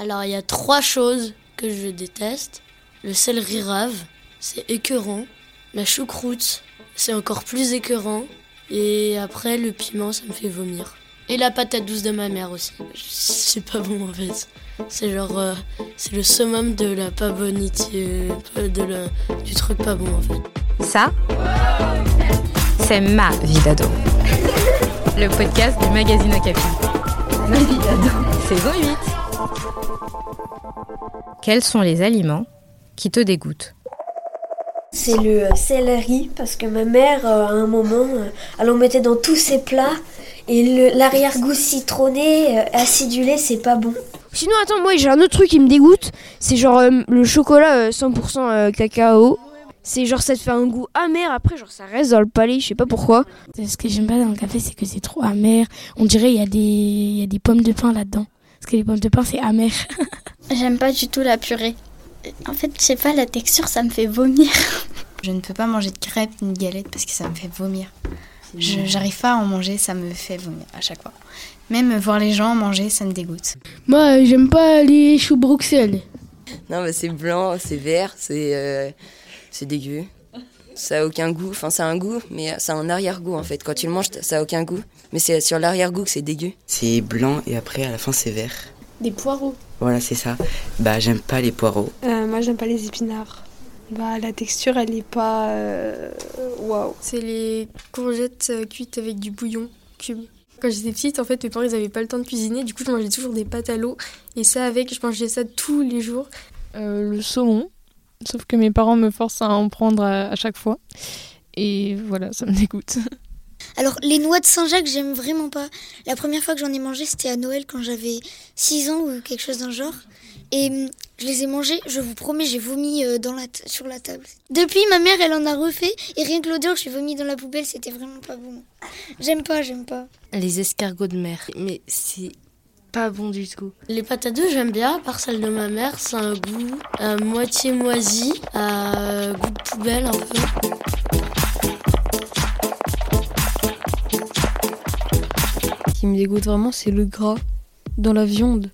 Alors il y a trois choses que je déteste. Le céleri rave, c'est écœurant. La choucroute, c'est encore plus écœurant. Et après le piment, ça me fait vomir. Et la patate douce de ma mère aussi. C'est pas bon en fait. C'est genre, euh, c'est le summum de la pas bonité, euh, du truc pas bon en fait. Ça, c'est ma vie d'ado. Le podcast du magazine Okapi. Ma vie d'ado. Saison 8. Quels sont les aliments qui te dégoûtent C'est le euh, céleri parce que ma mère, euh, à un moment, euh, elle en mettait dans tous ses plats et l'arrière-goût citronné, acidulé, c'est pas bon. Sinon, attends, moi j'ai un autre truc qui me dégoûte. C'est genre euh, le chocolat euh, 100% euh, cacao. C'est genre ça te fait un goût amer après, genre ça reste dans le palais, je sais pas pourquoi. Ce que j'aime pas dans le café, c'est que c'est trop amer. On dirait il y, a des- il y a des pommes de pain là-dedans. Parce que les pommes de pain, c'est amer. J'aime pas du tout la purée. En fait, je sais pas, la texture, ça me fait vomir. Je ne peux pas manger de crêpes ni de galettes parce que ça me fait vomir. Je J'arrive pas à en manger, ça me fait vomir à chaque fois. Même voir les gens en manger, ça me dégoûte. Moi, euh, j'aime pas les choux Bruxelles. Non, mais c'est blanc, c'est vert, c'est euh, c'est dégueu. Ça a aucun goût. Enfin, ça a un goût, mais ça a un arrière-goût en fait. Quand tu le manges, ça a aucun goût. Mais c'est sur l'arrière-goût que c'est dégueu. C'est blanc et après à la fin c'est vert. Des poireaux. Voilà, c'est ça. Bah, j'aime pas les poireaux. Euh, moi, j'aime pas les épinards. Bah, la texture, elle est pas. euh, Waouh. C'est les courgettes euh, cuites avec du bouillon cube. Quand j'étais petite, en fait, mes parents ils avaient pas le temps de cuisiner, du coup, je mangeais toujours des pâtes à l'eau. Et ça, avec, je mangeais ça tous les jours. Euh, le saumon, sauf que mes parents me forcent à en prendre à, à chaque fois. Et voilà, ça me dégoûte. Alors, les noix de Saint-Jacques, j'aime vraiment pas. La première fois que j'en ai mangé, c'était à Noël quand j'avais 6 ans ou quelque chose d'un genre. Et hum, je les ai mangées, je vous promets, j'ai vomi euh, dans la sur la table. Depuis, ma mère, elle en a refait. Et rien que l'odeur, je suis vomi dans la poubelle, c'était vraiment pas bon. J'aime pas, j'aime pas. Les escargots de mer, mais c'est pas bon du tout. Les patates douces, j'aime bien, à part celle de ma mère, c'est un goût à moitié moisi, à goût de poubelle un peu. Ce qui me dégoûte vraiment, c'est le gras dans la viande.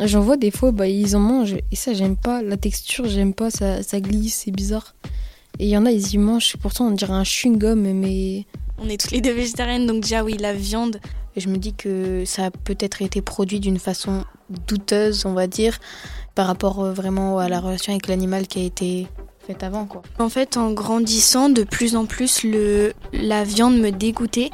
J'en vois des fois, bah, ils en mangent et ça, j'aime pas. La texture, j'aime pas, ça, ça glisse, c'est bizarre. Et il y en a, ils y mangent, pourtant on dirait un chewing-gum, mais. On est toutes les deux végétariennes, donc déjà oui, la viande. Et je me dis que ça a peut-être été produit d'une façon douteuse, on va dire, par rapport euh, vraiment à la relation avec l'animal qui a été faite avant. Quoi. En fait, en grandissant, de plus en plus, le, la viande me dégoûtait.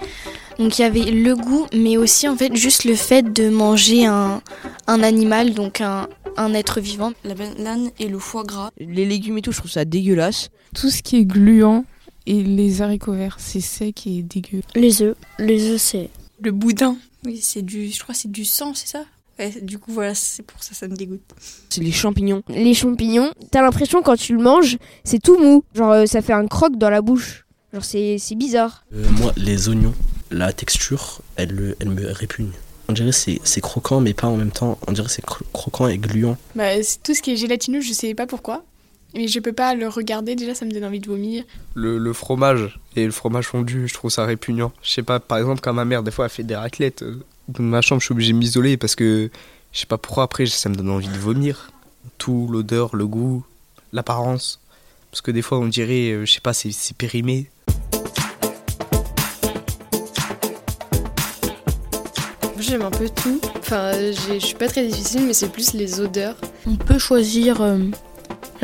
Donc il y avait le goût, mais aussi en fait juste le fait de manger un, un animal, donc un, un être vivant. La banane et le foie gras. Les légumes et tout, je trouve ça dégueulasse. Tout ce qui est gluant et les haricots verts, c'est sec et dégueu. Les œufs, les œufs, c'est. Le boudin. Oui, c'est du. Je crois que c'est du sang, c'est ça? Ouais, du coup, voilà, c'est pour ça ça me dégoûte. C'est les champignons. Les champignons, t'as l'impression quand tu le manges, c'est tout mou. Genre euh, ça fait un croque dans la bouche. Genre c'est c'est bizarre. Euh, moi, les oignons, la texture, elle, elle me répugne. On dirait c'est c'est croquant, mais pas en même temps. On dirait c'est cro- croquant et gluant. Bah, c'est tout ce qui est gélatineux, je sais pas pourquoi. Mais je peux pas le regarder, déjà ça me donne envie de vomir. Le, le fromage et le fromage fondu, je trouve ça répugnant. Je sais pas, par exemple, quand ma mère, des fois, elle fait des raclettes, euh, dans ma chambre, je suis obligé de m'isoler parce que je sais pas pourquoi après, ça me donne envie de vomir. Tout, l'odeur, le goût, l'apparence. Parce que des fois, on dirait, euh, je sais pas, c'est c'est périmé. J'aime un peu tout. Enfin, je suis pas très difficile, mais c'est plus les odeurs. On peut choisir euh,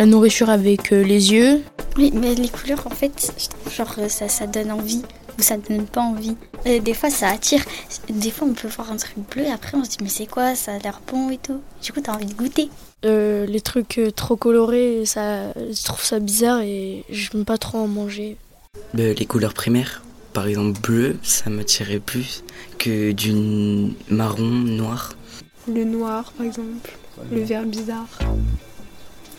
la nourriture avec euh, les yeux. Oui, mais les couleurs, en fait, je trouve genre euh, ça, ça donne envie ou ça donne pas envie. Et des fois, ça attire. Des fois, on peut voir un truc bleu et après, on se dit, mais c'est quoi Ça a l'air bon et tout. Du coup, t'as envie de goûter. Euh, les trucs euh, trop colorés, ça, je trouve ça bizarre et j'aime pas trop en manger. Euh, les couleurs primaires, par exemple bleu, ça m'attirait plus que du marron noir. Le noir, par exemple. Le vert bizarre.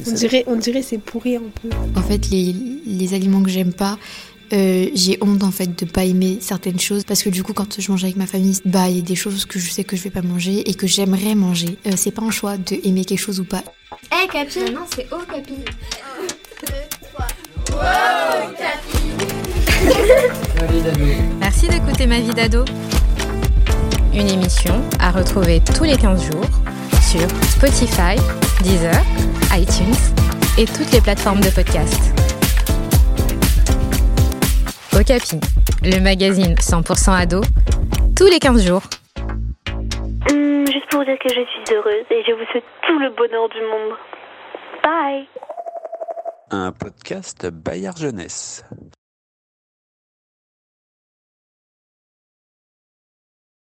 On dirait, on dirait c'est pourri un peu. En fait, les, les aliments que j'aime pas, euh, j'ai honte en fait de pas aimer certaines choses parce que du coup, quand je mange avec ma famille, bah il y a des choses que je sais que je vais pas manger et que j'aimerais manger. Euh, c'est pas un choix de aimer quelque chose ou pas. Eh Capi Non, c'est oh Capi. Merci d'écouter Ma vie d'ado. Une émission à retrouver tous les 15 jours sur Spotify, Deezer, iTunes et toutes les plateformes de podcast. Okapi, le magazine 100% ado, tous les 15 jours. Hum, juste pour vous dire que je suis heureuse et je vous souhaite tout le bonheur du monde. Bye Un podcast Bayard Jeunesse.